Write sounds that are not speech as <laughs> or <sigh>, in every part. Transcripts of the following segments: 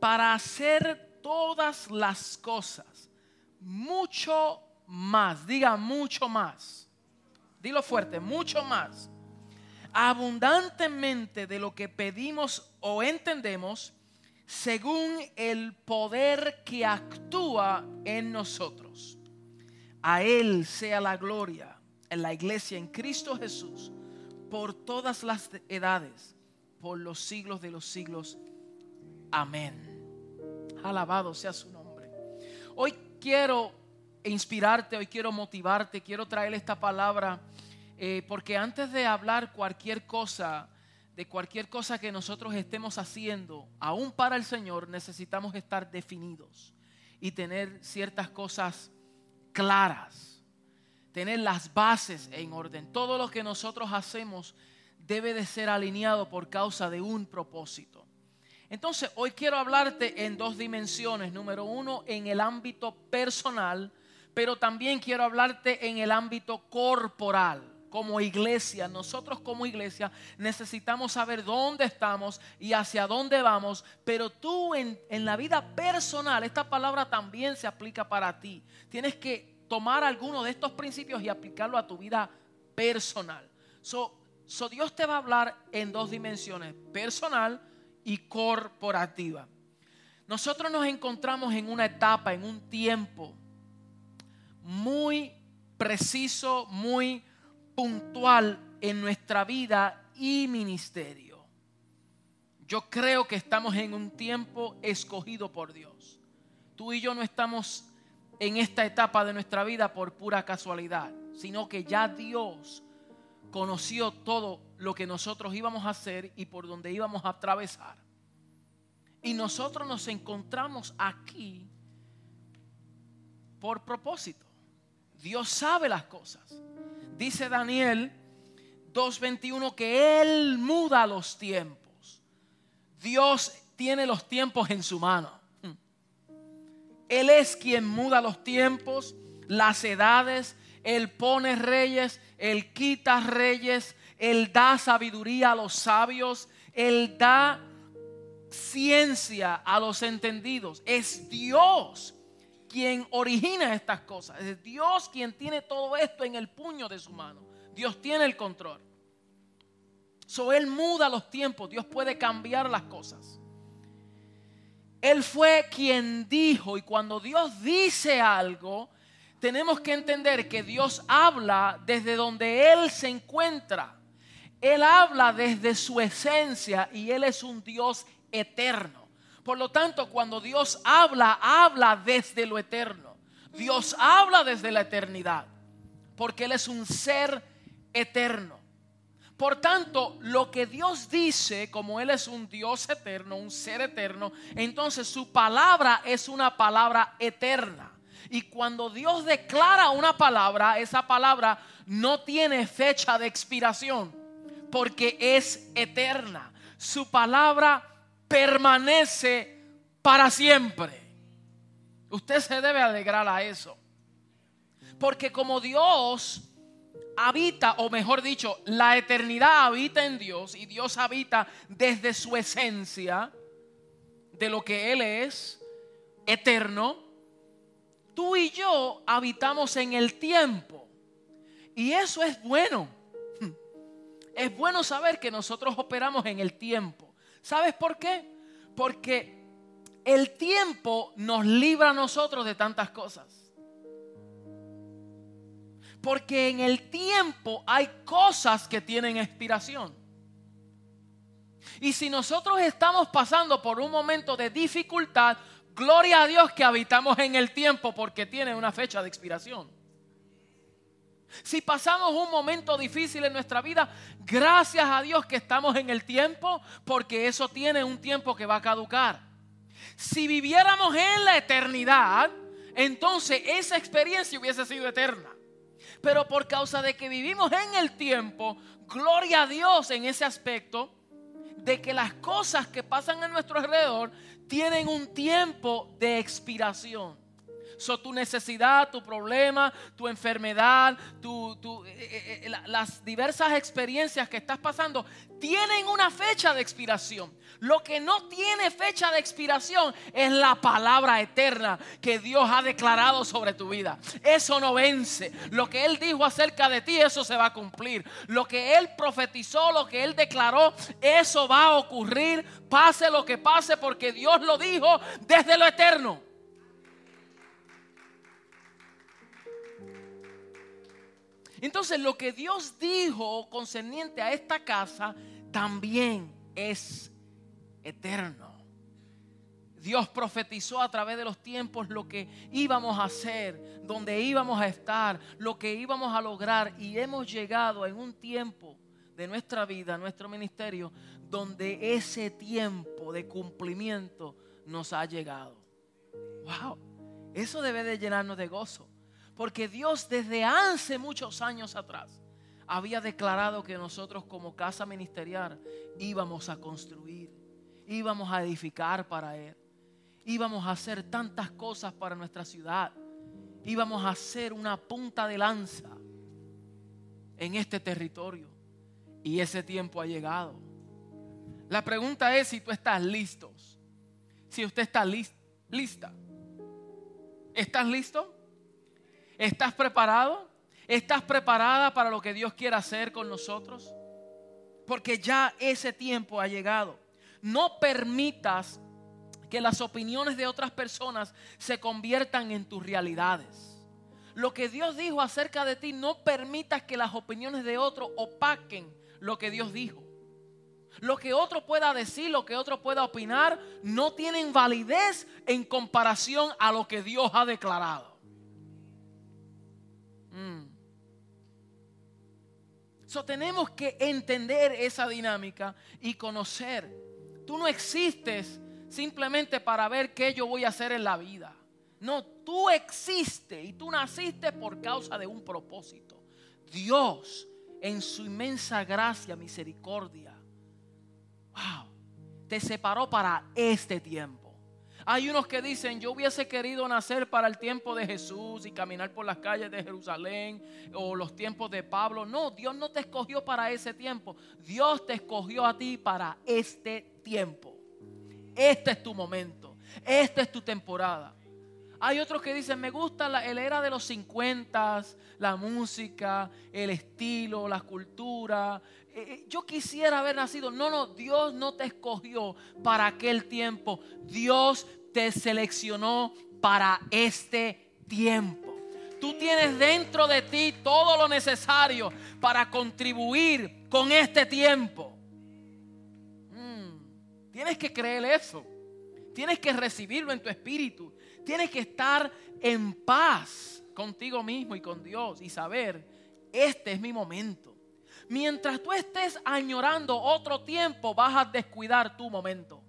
para hacer todas las cosas mucho más, diga mucho más, dilo fuerte, mucho más, abundantemente de lo que pedimos o entendemos, según el poder que actúa en nosotros. A Él sea la gloria en la iglesia, en Cristo Jesús, por todas las edades, por los siglos de los siglos. Amén. Alabado sea su nombre. Hoy quiero inspirarte, hoy quiero motivarte, quiero traer esta palabra, eh, porque antes de hablar cualquier cosa, de cualquier cosa que nosotros estemos haciendo, aún para el Señor, necesitamos estar definidos y tener ciertas cosas claras, tener las bases en orden. Todo lo que nosotros hacemos debe de ser alineado por causa de un propósito. Entonces, hoy quiero hablarte en dos dimensiones. Número uno, en el ámbito personal, pero también quiero hablarte en el ámbito corporal. Como iglesia, nosotros como iglesia necesitamos saber dónde estamos y hacia dónde vamos, pero tú en, en la vida personal, esta palabra también se aplica para ti. Tienes que tomar alguno de estos principios y aplicarlo a tu vida personal. So, Dios te va a hablar en dos dimensiones, personal y corporativa. Nosotros nos encontramos en una etapa, en un tiempo muy preciso, muy puntual en nuestra vida y ministerio. Yo creo que estamos en un tiempo escogido por Dios. Tú y yo no estamos en esta etapa de nuestra vida por pura casualidad, sino que ya Dios conoció todo lo que nosotros íbamos a hacer y por donde íbamos a atravesar. Y nosotros nos encontramos aquí por propósito. Dios sabe las cosas. Dice Daniel 2.21 que Él muda los tiempos. Dios tiene los tiempos en su mano. Él es quien muda los tiempos, las edades. Él pone reyes, Él quita reyes, Él da sabiduría a los sabios, Él da ciencia a los entendidos. Es Dios quien origina estas cosas. Es Dios quien tiene todo esto en el puño de su mano. Dios tiene el control. So, él muda los tiempos. Dios puede cambiar las cosas. Él fue quien dijo, y cuando Dios dice algo, tenemos que entender que Dios habla desde donde Él se encuentra. Él habla desde su esencia y Él es un Dios eterno. Por lo tanto, cuando Dios habla, habla desde lo eterno. Dios habla desde la eternidad, porque Él es un ser eterno. Por tanto, lo que Dios dice, como Él es un Dios eterno, un ser eterno, entonces su palabra es una palabra eterna. Y cuando Dios declara una palabra, esa palabra no tiene fecha de expiración, porque es eterna. Su palabra permanece para siempre. Usted se debe alegrar a eso. Porque como Dios habita, o mejor dicho, la eternidad habita en Dios y Dios habita desde su esencia, de lo que Él es, eterno, tú y yo habitamos en el tiempo. Y eso es bueno. <laughs> Es bueno saber que nosotros operamos en el tiempo. ¿Sabes por qué? Porque el tiempo nos libra a nosotros de tantas cosas. Porque en el tiempo hay cosas que tienen expiración. Y si nosotros estamos pasando por un momento de dificultad, gloria a Dios que habitamos en el tiempo porque tiene una fecha de expiración. Si pasamos un momento difícil en nuestra vida, gracias a Dios que estamos en el tiempo, porque eso tiene un tiempo que va a caducar. Si viviéramos en la eternidad, entonces esa experiencia hubiese sido eterna. Pero por causa de que vivimos en el tiempo, gloria a Dios en ese aspecto, de que las cosas que pasan a nuestro alrededor tienen un tiempo de expiración. So, tu necesidad, tu problema, tu enfermedad, tu, tu, eh, eh, eh, las diversas experiencias que estás pasando tienen una fecha de expiración. Lo que no tiene fecha de expiración es la palabra eterna que Dios ha declarado sobre tu vida. Eso no vence. Lo que Él dijo acerca de ti, eso se va a cumplir. Lo que Él profetizó, lo que Él declaró, eso va a ocurrir. Pase lo que pase porque Dios lo dijo desde lo eterno. Entonces lo que Dios dijo concerniente a esta casa también es eterno. Dios profetizó a través de los tiempos lo que íbamos a hacer, donde íbamos a estar, lo que íbamos a lograr y hemos llegado en un tiempo de nuestra vida, nuestro ministerio, donde ese tiempo de cumplimiento nos ha llegado. Wow, eso debe de llenarnos de gozo, porque Dios desde hace muchos años atrás había declarado que nosotros como casa ministerial íbamos a construir, íbamos a edificar para Él, íbamos a hacer tantas cosas para nuestra ciudad, íbamos a hacer una punta de lanza en este territorio. Y ese tiempo ha llegado. La pregunta es si tú estás listo. Si usted está lista. ¿Estás listo? ¿Estás preparado? ¿Estás preparada para lo que Dios quiere hacer con nosotros? Porque ya ese tiempo ha llegado. No permitas que las opiniones de otras personas se conviertan en tus realidades. Lo que Dios dijo acerca de ti, no permitas que las opiniones de otros opaquen lo que Dios dijo. Lo que otro pueda decir, lo que otro pueda opinar, no tienen validez en comparación a lo que Dios ha declarado. Mm. So, tenemos que entender esa dinámica y conocer. Tú no existes simplemente para ver qué yo voy a hacer en la vida. No, tú existes y tú naciste por causa de un propósito. Dios, en su inmensa gracia, misericordia, wow, te separó para este tiempo. Hay unos que dicen, yo hubiese querido nacer para el tiempo de Jesús y caminar por las calles de Jerusalén o los tiempos de Pablo. No, Dios no te escogió para ese tiempo. Dios te escogió a ti para este tiempo. Este es tu momento. Esta es tu temporada. Hay otros que dicen, me gusta la, el era de los 50, la música, el estilo, la cultura. Eh, eh, yo quisiera haber nacido. No, no, Dios no te escogió para aquel tiempo. Dios te seleccionó para este tiempo. Tú tienes dentro de ti todo lo necesario para contribuir con este tiempo. Mm, tienes que creer eso. Tienes que recibirlo en tu espíritu. Tienes que estar en paz contigo mismo y con Dios y saber, este es mi momento. Mientras tú estés añorando otro tiempo, vas a descuidar tu momento.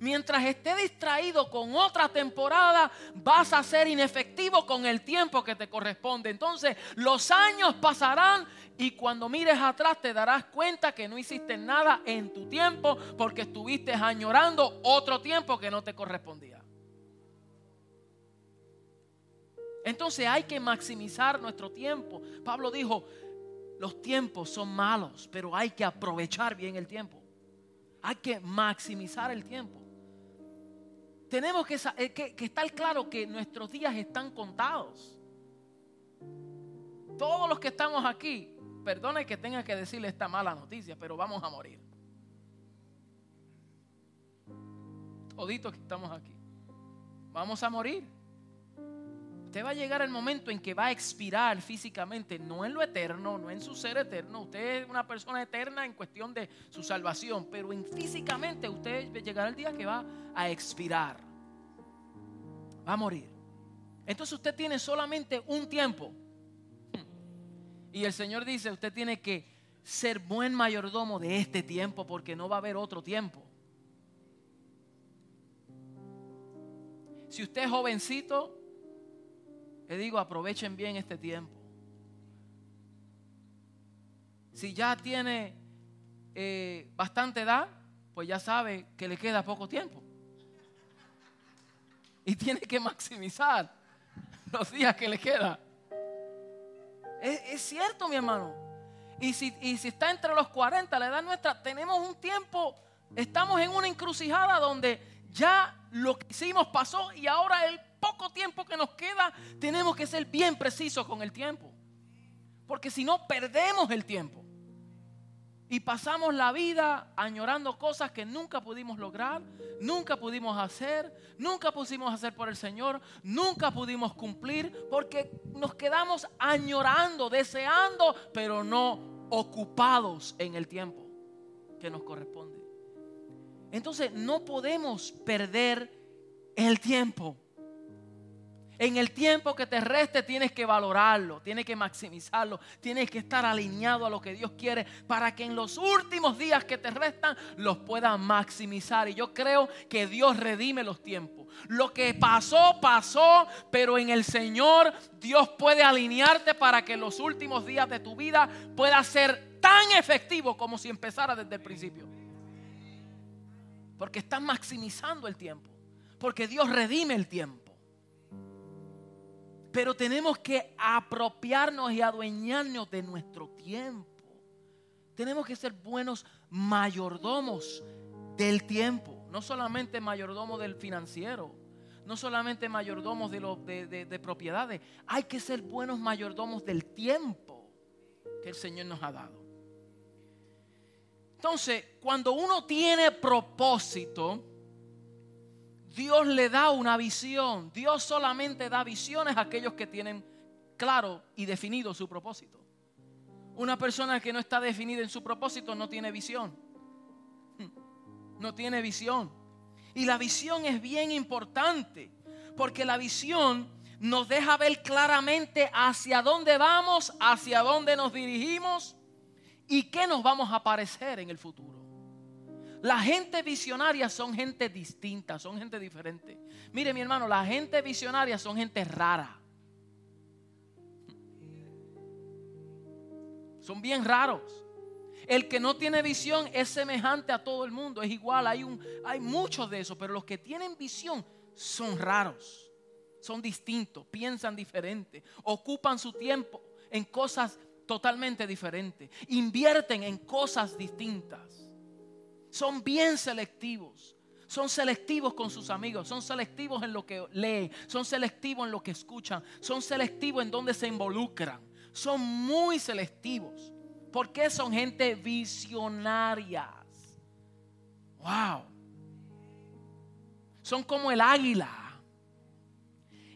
Mientras esté distraído con otra temporada, vas a ser inefectivo con el tiempo que te corresponde. Entonces, los años pasarán y cuando mires atrás te darás cuenta que no hiciste nada en tu tiempo porque estuviste añorando otro tiempo que no te correspondía. Entonces hay que maximizar nuestro tiempo. Pablo dijo, los tiempos son malos, pero hay que aprovechar bien el tiempo. Hay que maximizar el tiempo. Tenemos que, eh, que, estar claro que nuestros días están contados. Todos los que estamos aquí, perdone que tenga que decirle esta mala noticia, pero vamos a morir. Toditos que estamos aquí. Vamos a morir. Usted va a llegar el momento en que va a expirar físicamente, no en lo eterno, no en su ser eterno. Usted es una persona eterna en cuestión de su salvación, pero en físicamente usted llegará el día que va a expirar. Va a morir. Entonces usted tiene solamente un tiempo. Y el Señor dice, usted tiene que ser buen mayordomo de este tiempo porque no va a haber otro tiempo. Si usted es jovencito, le digo, aprovechen bien este tiempo. Si ya tiene eh, bastante edad, pues ya sabe que le queda poco tiempo. y tiene que maximizar los días que le queda. Es, cierto, mi hermano. Y si, y si está entre los 40, la edad nuestra, tenemos un tiempo, estamos en una encrucijada donde ya lo que hicimos pasó y ahora el poco tiempo que nos queda, tenemos que ser bien precisos con el tiempo. Porque si no, perdemos el tiempo. Y pasamos la vida añorando cosas que nunca pudimos lograr, nunca pudimos hacer, nunca pusimos hacer por el Señor, nunca pudimos cumplir, porque nos quedamos añorando, deseando, pero no ocupados en el tiempo que nos corresponde. Entonces no podemos perder el tiempo. En el tiempo que te reste tienes que valorarlo, tienes que maximizarlo, tienes que estar alineado a lo que Dios quiere para que en los últimos días que te restan los puedas maximizar. Y yo creo que Dios redime los tiempos. Lo que pasó, pasó, pero en el Señor Dios puede alinearte para que los últimos días de tu vida pueda ser tan efectivo como si empezara desde el principio. Porque estás maximizando el tiempo. Porque Dios redime el tiempo. Pero tenemos que apropiarnos y adueñarnos de nuestro tiempo. Tenemos que ser buenos mayordomos del tiempo. No solamente mayordomos del financiero. No solamente mayordomos de, de propiedades. Hay que ser buenos mayordomos del tiempo que el Señor nos ha dado. Entonces, cuando uno tiene propósito, Dios le da una visión. Dios solamente da visiones a aquellos que tienen claro y definido su propósito. Una persona que no está definida en su propósito no tiene visión. <laughs> No tiene visión. Y la visión es bien importante porque la visión nos deja ver claramente hacia dónde vamos, hacia dónde nos dirigimos y qué nos vamos a parecer en el futuro. La gente visionaria son gente distinta, son gente diferente. Mire mi hermano, la gente visionaria son gente rara. Son bien raros. El que no tiene visión es semejante a todo el mundo, es igual, hay, un, hay muchos de esos, pero los que tienen visión son raros, son distintos, piensan diferente, ocupan su tiempo en cosas totalmente diferentes, invierten en cosas distintas. Son bien selectivos. Son selectivos con sus amigos, son selectivos en lo que leen, son selectivos en lo que escuchan, son selectivos en donde se involucran. Son muy selectivos. Porque son gente visionarias. Wow. Son como el águila.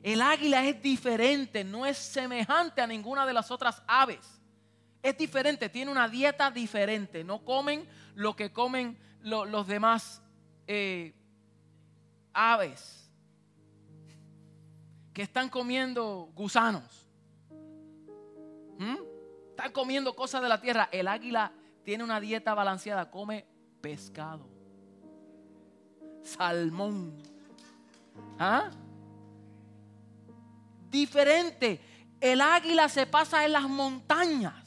El águila es diferente, no es semejante a ninguna de las otras aves. Es diferente, tiene una dieta diferente. No comen lo que comen los demás eh, aves que están comiendo gusanos. ¿Mm? Están comiendo cosas de la tierra. El águila tiene una dieta balanceada, come pescado, salmón. ¿Ah? Diferente. El águila se pasa en las montañas.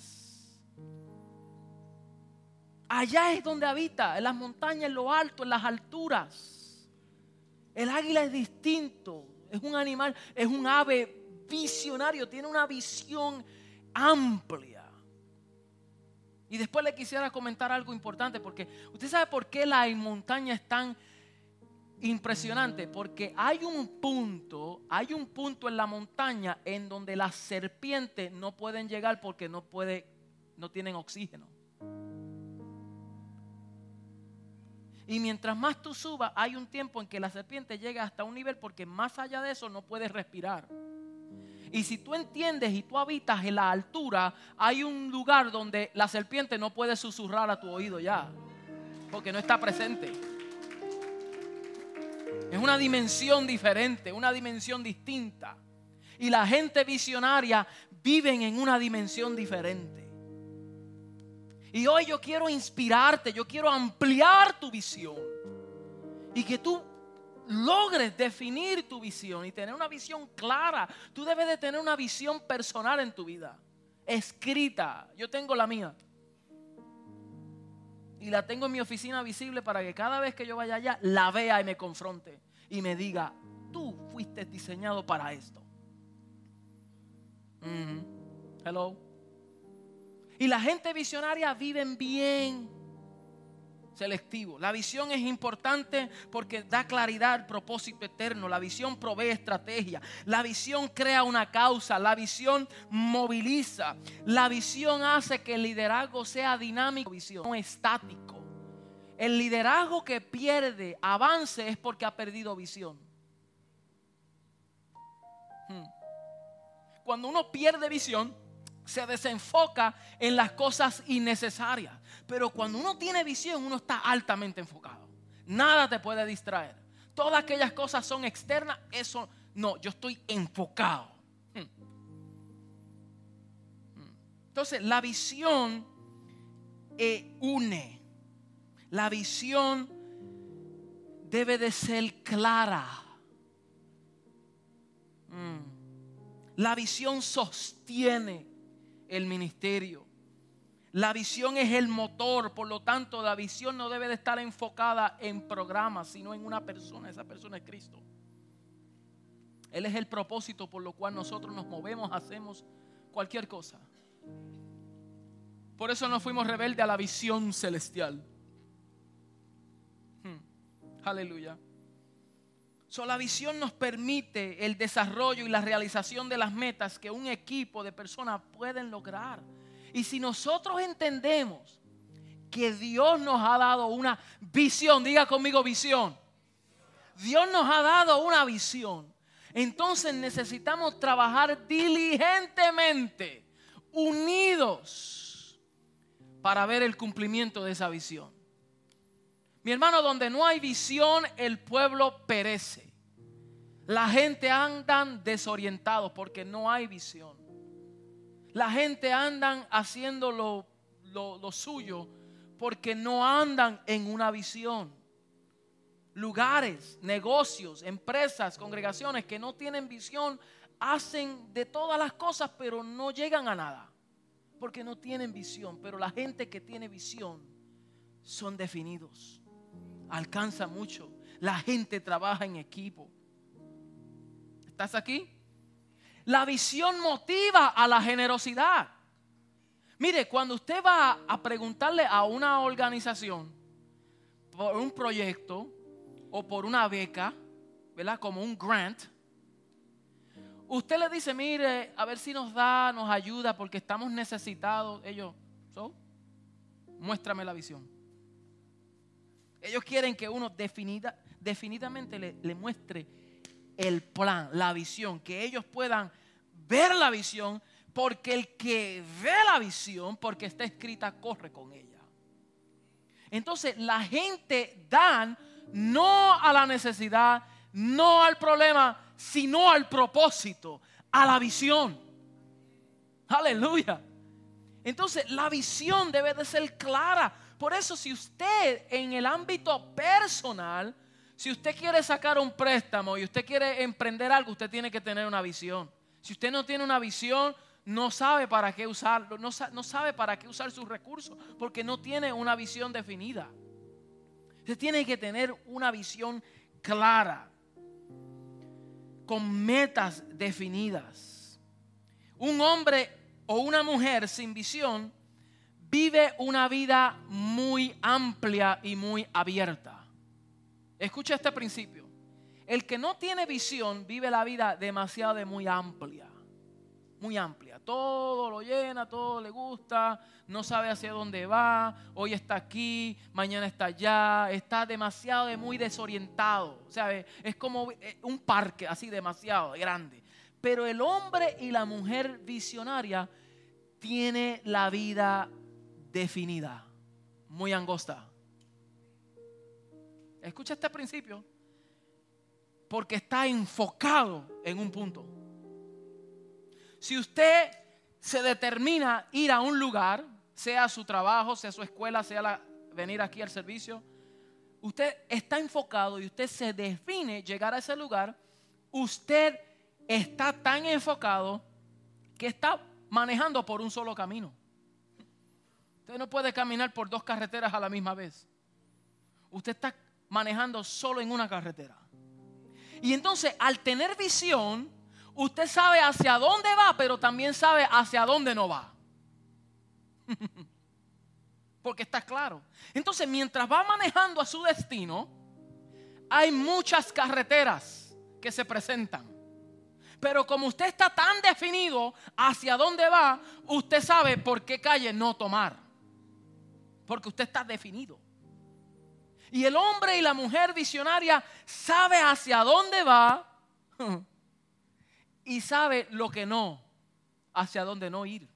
Allá es donde habita, en las montañas, en lo alto, en las alturas. El águila es distinto, es un animal, es un ave visionario, tiene una visión amplia. Y después le quisiera comentar algo importante, porque usted sabe por qué la montaña es tan impresionante, porque hay un punto, hay un punto en la montaña en donde las serpientes no pueden llegar porque no puede, no tienen oxígeno. Y mientras más tú subas, hay un tiempo en que la serpiente llega hasta un nivel porque más allá de eso no puedes respirar. Y si tú entiendes y tú habitas en la altura, hay un lugar donde la serpiente no puede susurrar a tu oído ya, porque no está presente. Es una dimensión diferente, una dimensión distinta. Y la gente visionaria viven en una dimensión diferente. Y hoy yo quiero inspirarte, yo quiero ampliar tu visión. Y que tú logres definir tu visión y tener una visión clara. Tú debes de tener una visión personal en tu vida, escrita. Yo tengo la mía. Y la tengo en mi oficina visible para que cada vez que yo vaya allá la vea y me confronte y me diga, tú fuiste diseñado para esto. Hello. Y la gente visionaria viven bien selectivo. La visión es importante porque da claridad al propósito eterno. La visión provee estrategia. La visión crea una causa. La visión moviliza. La visión hace que el liderazgo sea dinámico, visión, no estático. El liderazgo que pierde avance es porque ha perdido visión. Hmm. Cuando uno pierde visión, se desenfoca en las cosas innecesarias. Pero cuando uno tiene visión, uno está altamente enfocado. Nada te puede distraer. Todas aquellas cosas son externas. Eso no, yo estoy enfocado. Hmm. Hmm. Entonces, la visión eh, une. La visión debe de ser clara. Hmm. La visión sostiene el ministerio. La visión es el motor, por lo tanto la visión no debe de estar enfocada en programas, sino en una persona. Esa persona es Cristo. Él es el propósito por lo cual nosotros nos movemos, hacemos cualquier cosa. Por eso no fuimos rebeldes a la visión celestial. Hmm. Aleluya. So, la visión nos permite el desarrollo y la realización de las metas que un equipo de personas pueden lograr. Y si nosotros entendemos que Dios nos ha dado una visión, diga conmigo visión. Dios nos ha dado una visión. Entonces necesitamos trabajar diligentemente, unidos, para ver el cumplimiento de esa visión. Mi hermano, donde no hay visión, el pueblo perece. La gente andan desorientados porque no hay visión. La gente andan haciendo lo, lo suyo porque no andan en una visión. Lugares, negocios, empresas, congregaciones que no tienen visión hacen de todas las cosas pero no llegan a nada porque no tienen visión. Pero la gente que tiene visión son definidos alcanza mucho. La gente trabaja en equipo. ¿Estás aquí? La visión motiva a la generosidad. Mire, cuando usted va a preguntarle a una organización por un proyecto o por una beca, ¿verdad? Como un grant, usted le dice, mire, a ver si nos da, nos ayuda porque estamos necesitados. Ellos, ¿so? muéstrame la visión. Ellos quieren que uno definida, definitivamente le, muestre el plan, la visión, que ellos puedan ver la visión, porque el que ve la visión, porque está escrita, corre con ella. Entonces la gente dan no a la necesidad, no al problema, sino al propósito, a la visión. Aleluya. Entonces la visión debe de ser clara. Por eso si usted en el ámbito personal, si usted quiere sacar un préstamo y usted quiere emprender algo, usted tiene que tener una visión. Si usted no tiene una visión, no sabe para qué usarlo, no, sabe para qué usar sus recursos, porque no tiene una visión definida. Usted tiene que tener una visión clara, con metas definidas. Un hombre o una mujer sin visión vive una vida muy amplia y muy abierta. Escucha este principio. El que no tiene visión vive la vida demasiado de muy amplia. Muy amplia. Todo lo llena, todo le gusta, no sabe hacia dónde va, hoy está aquí, mañana está allá, está demasiado de muy desorientado. Sea, es como eh, un parque así demasiado grande. Pero el hombre y la mujer visionaria tiene la vida definida, muy angosta. Escucha este principio, porque está enfocado en un punto. Si usted se determina ir a un lugar, sea su trabajo, sea su escuela, sea venir aquí al servicio, usted está enfocado y usted se define llegar a ese lugar, usted está tan enfocado que está manejando por un solo camino. Usted no puede caminar por dos carreteras a la misma vez. Usted está manejando solo en una carretera. Y entonces, al tener visión, usted sabe hacia dónde va, pero también sabe hacia dónde no va. <laughs> Porque está claro. Entonces, mientras va manejando a su destino, hay muchas carreteras que se presentan. Pero como usted está tan definido hacia dónde va, usted sabe por qué calle no tomar. Porque usted está definido. Y el hombre y la mujer visionaria sabe hacia dónde va <laughs> y sabe lo que no, hacia dónde no ir.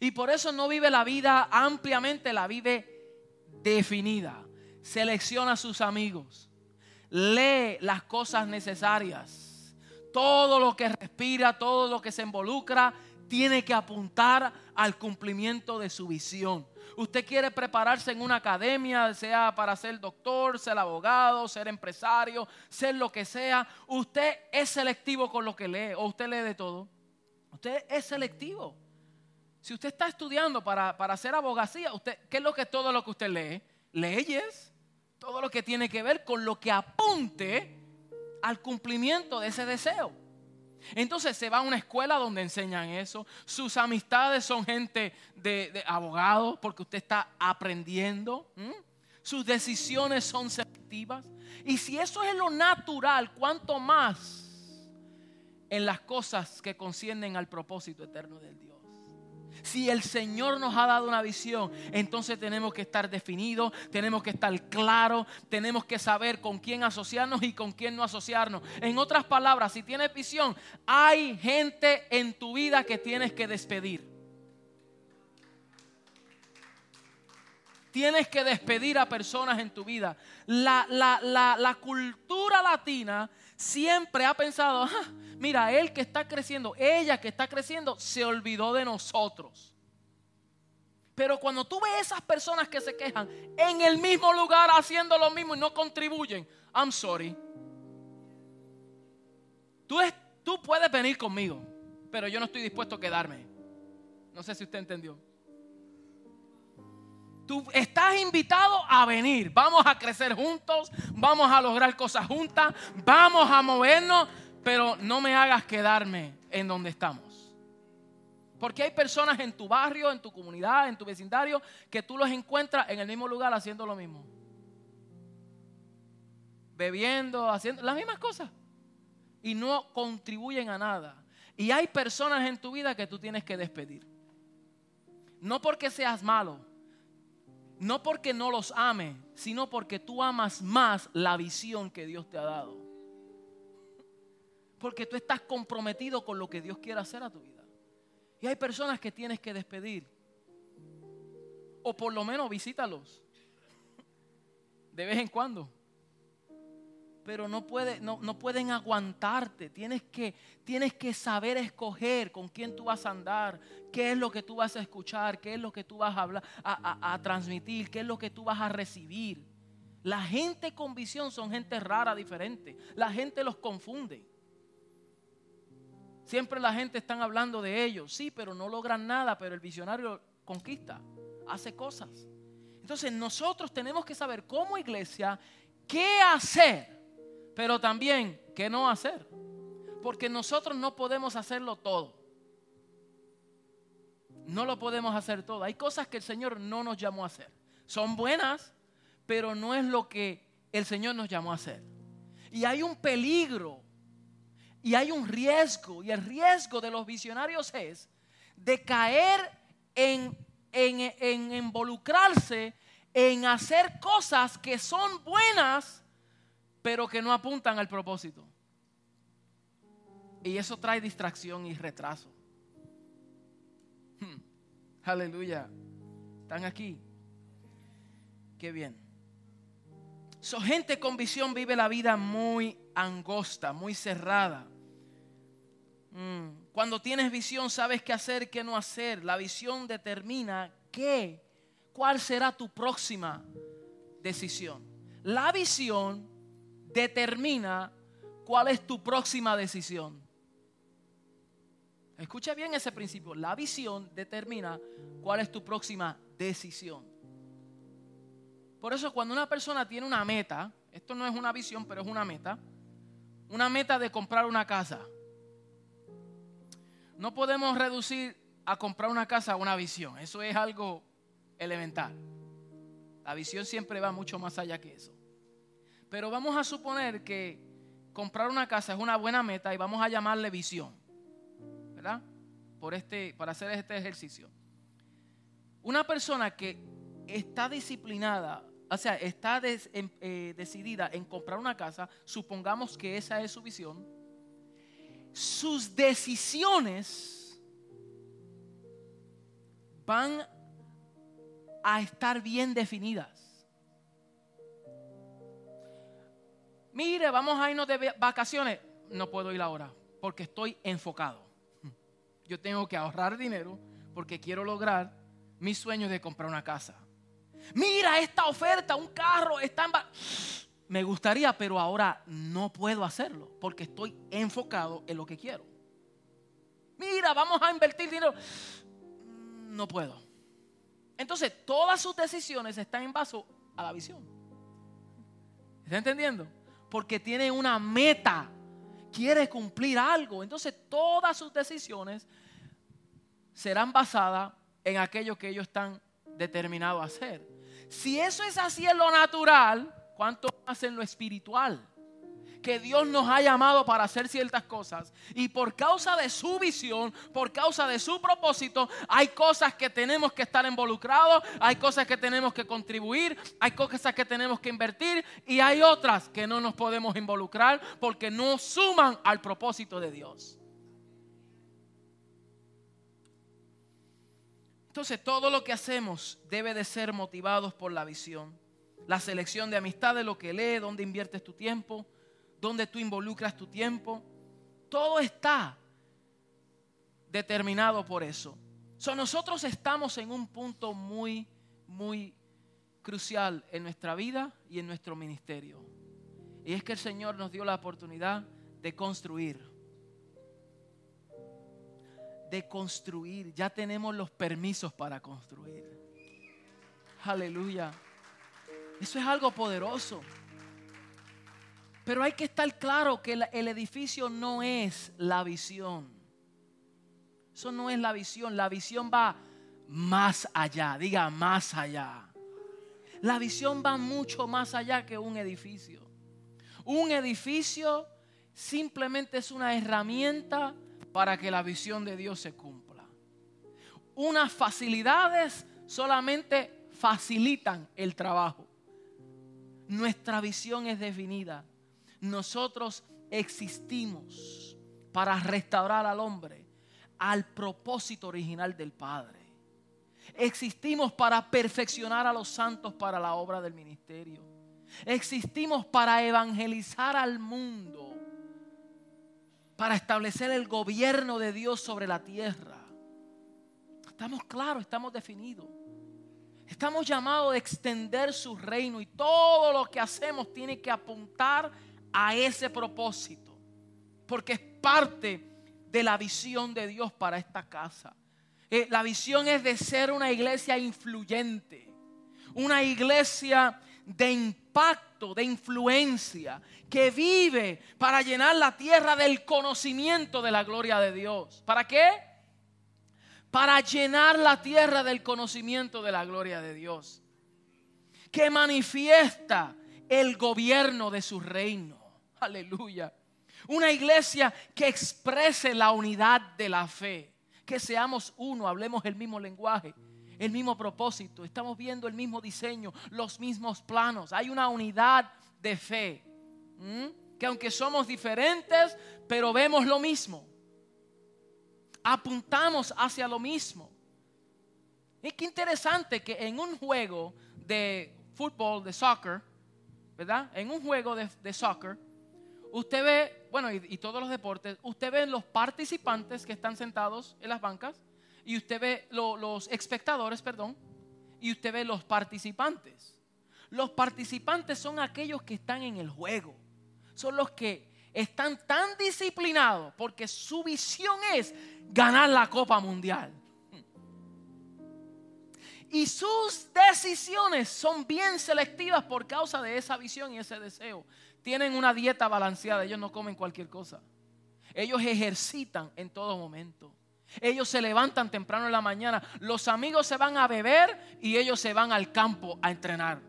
Y por eso no vive la vida ampliamente, la vive definida. Selecciona a sus amigos. Lee las cosas necesarias. Todo lo que respira, todo lo que se involucra, tiene que apuntar al cumplimiento de su visión. Usted quiere prepararse en una academia, sea para ser doctor, ser abogado, ser empresario, ser lo que sea. Usted es selectivo con lo que lee o usted lee de todo. Usted es selectivo. Si usted está estudiando para, para hacer abogacía, usted, ¿qué es lo que todo lo que usted lee? Leyes, todo lo que tiene que ver con lo que apunte al cumplimiento de ese deseo. Entonces se va a una escuela donde enseñan eso. Sus amistades son gente de, abogados porque usted está aprendiendo. Sus decisiones son selectivas. Y si eso es lo natural, ¿cuánto más en las cosas que conciernen al propósito eterno del Dios? Si el Señor nos ha dado una visión, entonces tenemos que estar definidos, tenemos que estar claros, tenemos que saber con quién asociarnos y con quién no asociarnos. En otras palabras, si tienes visión, hay gente en tu vida que tienes que despedir. Tienes que despedir a personas en tu vida. La, la cultura latina siempre ha pensado, ah, mira, él que está creciendo, ella que está creciendo, se olvidó de nosotros. Pero cuando tú ves esas personas que se quejan en el mismo lugar haciendo lo mismo y no contribuyen, I'm sorry. Tú, tú puedes venir conmigo, pero yo no estoy dispuesto a quedarme. No sé si usted entendió. Tú estás invitado a venir. Vamos a crecer juntos, vamos a lograr cosas juntas, vamos a movernos, pero no me hagas quedarme en donde estamos. Porque hay personas en tu barrio, en tu comunidad, en tu vecindario, que tú los encuentras en el mismo lugar haciendo lo mismo. Bebiendo, haciendo las mismas cosas. Y no contribuyen a nada. Y hay personas en tu vida que tú tienes que despedir. No porque seas malo, no porque no los ame, sino porque tú amas más la visión que Dios te ha dado. Porque tú estás comprometido con lo que Dios quiere hacer a tu vida. Y hay personas que tienes que despedir. O por lo menos visítalos. De vez en cuando pero no, puede, no, no, pueden aguantarte. Tienes que, tienes que saber escoger con quién tú vas a andar, qué es lo que tú vas a escuchar, qué es lo que tú vas a, hablar, a, a transmitir, qué es lo que tú vas a recibir. La gente con visión son gente rara, diferente. La gente los confunde. Siempre la gente está hablando de ellos, sí, pero no logran nada, pero el visionario conquista, hace cosas. Entonces nosotros tenemos que saber como iglesia qué hacer pero también qué no hacer. Porque nosotros no podemos hacerlo todo. No lo podemos hacer todo. Hay cosas que el Señor no nos llamó a hacer. Son buenas, pero no es lo que el Señor nos llamó a hacer. Y hay un peligro y hay un riesgo. Y el riesgo de los visionarios es de caer en, en, en involucrarse en hacer cosas que son buenas, pero que no apuntan al propósito. Y eso trae distracción y retraso. Hmm. Aleluya. ¿Están aquí? Qué bien. Su gente con visión vive la vida muy angosta, muy cerrada. Hmm. Cuando tienes visión sabes qué hacer, qué no hacer. La visión determina qué, cuál será tu próxima decisión. La visión determina cuál es tu próxima decisión. Escucha bien ese principio. La visión determina cuál es tu próxima decisión. Por eso cuando una persona tiene una meta, esto no es una visión, pero es una meta. una meta de comprar una casa. No podemos reducir a comprar una casa a una visión. Eso es algo elemental. La visión siempre va mucho más allá que eso. Pero vamos a suponer que comprar una casa es una buena meta y vamos a llamarle visión. ¿Verdad? Por este, para hacer este ejercicio. Una persona que está disciplinada, o sea, está eh, decidida en comprar una casa, supongamos que esa es su visión, sus decisiones van a estar bien definidas. Mire, vamos a irnos de vacaciones. No puedo ir ahora porque estoy enfocado. Yo tengo que ahorrar dinero porque quiero lograr mi sueño de comprar una casa. Mira esta oferta, un carro, está en... Me gustaría, pero ahora no puedo hacerlo porque estoy enfocado en lo que quiero. Mira, vamos a invertir dinero. No puedo. Entonces, todas sus decisiones están en base a la visión. ¿Está entendiendo? Porque tiene una meta, quiere cumplir algo. Entonces, todas sus decisiones serán basadas en aquello que ellos están determinados a hacer. Si eso es así en lo natural, ¿cuánto más en lo espiritual? Que Dios nos ha llamado para hacer ciertas cosas. Y por causa de su visión, por causa de su propósito, hay cosas que tenemos que estar involucrados, hay cosas que tenemos que contribuir, hay cosas que tenemos que invertir y hay otras que no nos podemos involucrar porque no suman al propósito de Dios. Entonces todo lo que hacemos debe de ser motivados por la visión. La selección de amistades, lo que lee, dónde inviertes tu tiempo, donde tú involucras tu tiempo. Todo está determinado por eso. nosotros estamos en un punto muy, muy crucial en nuestra vida y en nuestro ministerio. Y es que el Señor nos dio la oportunidad de construir. De construir. Ya tenemos los permisos para construir. Aleluya. Eso es algo poderoso. Pero hay que estar claro que el edificio no es la visión. Eso no es la visión. La visión va más allá. Diga más allá. La visión va mucho más allá que un edificio. Un edificio simplemente es una herramienta para que la visión de Dios se cumpla. Unas facilidades solamente facilitan el trabajo. Nuestra visión es definida nosotros existimos para restaurar al hombre al propósito original del Padre. Existimos para perfeccionar a los santos para la obra del ministerio. Existimos para evangelizar al mundo, para establecer el gobierno de Dios sobre la tierra. Estamos claros, estamos definidos. Estamos llamados a extender su reino y todo lo que hacemos tiene que apuntar a ese propósito, porque es parte de la visión de Dios para esta casa. Eh, la visión es de ser una iglesia influyente, una iglesia de impacto, de influencia, que vive para llenar la tierra del conocimiento de la gloria de Dios. ¿Para qué? Para llenar la tierra del conocimiento de la gloria de Dios. Que manifiesta el gobierno de su reino. Aleluya. Una iglesia que exprese la unidad de la fe. Que seamos uno, hablemos el mismo lenguaje, el mismo propósito. Estamos viendo el mismo diseño, los mismos planos. Hay una unidad de fe. Que aunque somos diferentes, pero vemos lo mismo. Apuntamos hacia lo mismo. Y qué interesante que en un juego de fútbol, de soccer, ¿verdad? En un juego de, de soccer, usted ve, bueno, y, todos los deportes, usted ve los participantes que están sentados en las bancas y usted ve los espectadores, perdón, y usted ve los participantes. Los participantes son aquellos que están en el juego, son los que están tan disciplinados porque su visión es ganar la Copa Mundial. Y sus decisiones son bien selectivas por causa de esa visión y ese deseo. Tienen una dieta balanceada, ellos no comen cualquier cosa. Ellos ejercitan en todo momento. Ellos se levantan temprano en la mañana. Los amigos se van a beber y ellos se van al campo a entrenar.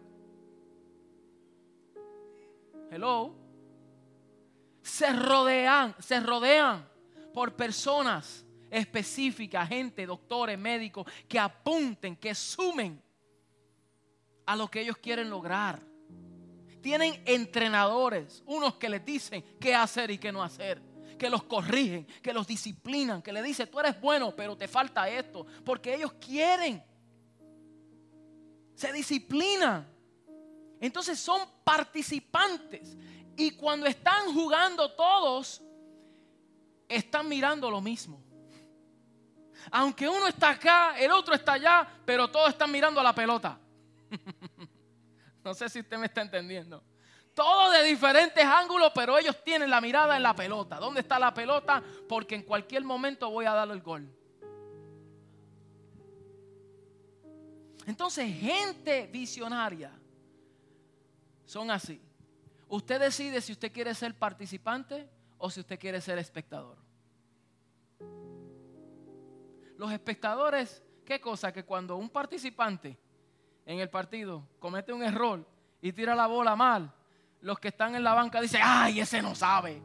Hello. Se rodean, se rodean por personas específicas, gente, doctores, médicos, que apunten, que sumen a lo que ellos quieren lograr. Tienen entrenadores, unos que les dicen qué hacer y qué no hacer, que los corrigen, que los disciplinan, que le dicen, tú eres bueno, pero te falta esto, porque ellos quieren. Se disciplinan. Entonces son participantes. Y cuando están jugando todos, están mirando lo mismo. Aunque uno está acá, el otro está allá, pero todos están mirando a la pelota. No sé si usted me está entendiendo. Todos de diferentes ángulos, pero ellos tienen la mirada en la pelota. ¿Dónde está la pelota? Porque en cualquier momento voy a darle el gol. Entonces, gente visionaria son así. Usted decide si usted quiere ser participante o si usted quiere ser espectador. Los espectadores, ¿qué cosa? Que cuando un participante en el partido comete un error y tira la bola mal, los que están en la banca dicen, ay, ese no sabe.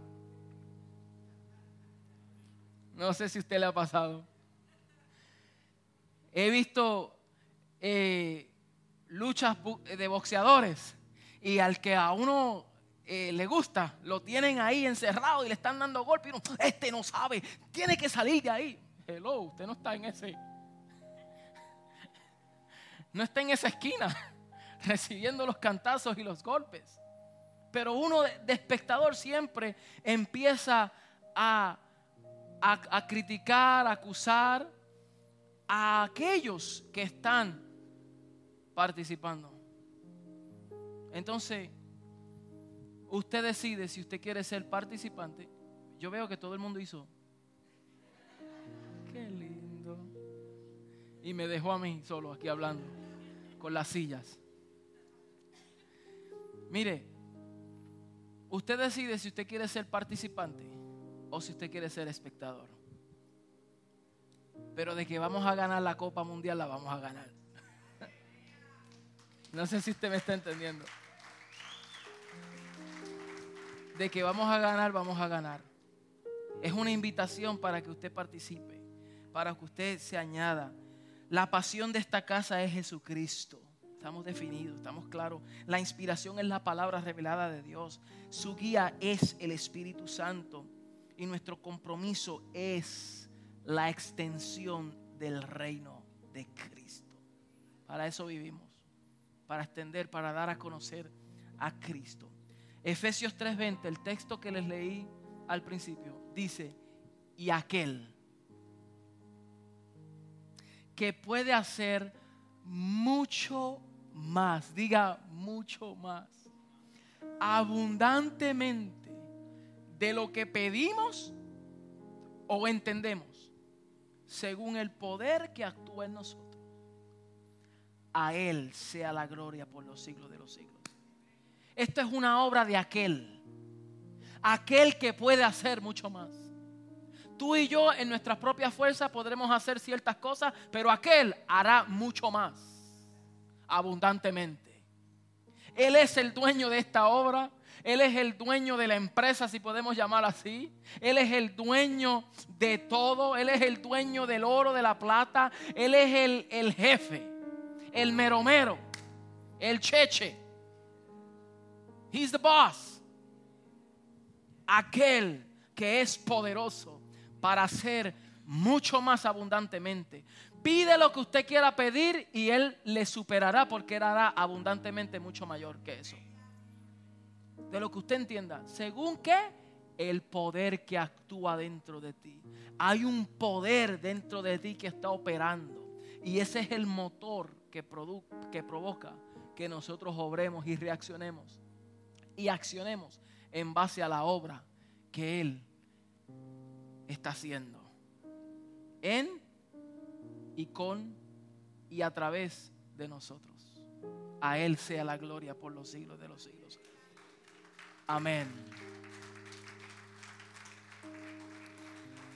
No sé si a usted le ha pasado. He visto eh, luchas de boxeadores y al que a uno eh, le gusta, lo tienen ahí encerrado y le están dando golpes. Y uno, este no sabe, tiene que salir de ahí. Hello, usted no está en ese. No está en esa esquina <laughs> recibiendo los cantazos y los golpes. Pero uno de, espectador siempre empieza a, a, a criticar, a acusar a aquellos que están participando. Entonces, usted decide si usted quiere ser participante. Yo veo que todo el mundo hizo. Qué lindo. Y me dejó a mí solo aquí hablando con las sillas. Mire, usted decide si usted quiere ser participante o si usted quiere ser espectador. Pero de que vamos a ganar la Copa Mundial, la vamos a ganar. <laughs> No sé si usted me está entendiendo de que vamos a ganar, vamos a ganar. Es una invitación para que usted participe, para que usted se añada. La pasión de esta casa es Jesucristo. Estamos definidos, estamos claros. La inspiración es la palabra revelada de Dios. Su guía es el Espíritu Santo. Y nuestro compromiso es la extensión del reino de Cristo. Para eso vivimos. Para extender, para dar a conocer a Cristo. Efesios 3:20, el texto que les leí al principio, dice, y aquel que puede hacer mucho más, diga mucho más, abundantemente de lo que pedimos o entendemos, según el poder que actúa en nosotros. A Él sea la gloria por los siglos de los siglos. Esto es una obra de aquel. Aquel que puede hacer mucho más. Tú y yo en nuestras propias fuerzas podremos hacer ciertas cosas, pero aquel hará mucho más, abundantemente. Él es el dueño de esta obra. Él es el dueño de la empresa, si podemos llamar así. Él es el dueño de todo. Él es el dueño del oro, de la plata. Él es el, el jefe, el meromero, el cheche. He's the boss. Aquel que es poderoso para hacer mucho más abundantemente. Pide lo que usted quiera pedir y Él le superará porque Él hará abundantemente mucho mayor que eso. De lo que usted entienda. Según qué? El poder que actúa dentro de ti. Hay un poder dentro de ti que está operando. Y ese es el motor que, que provoca que nosotros obremos y reaccionemos y accionemos en base a la obra que Él está haciendo. En y con y a través de nosotros. A Él sea la gloria por los siglos de los siglos. Amén.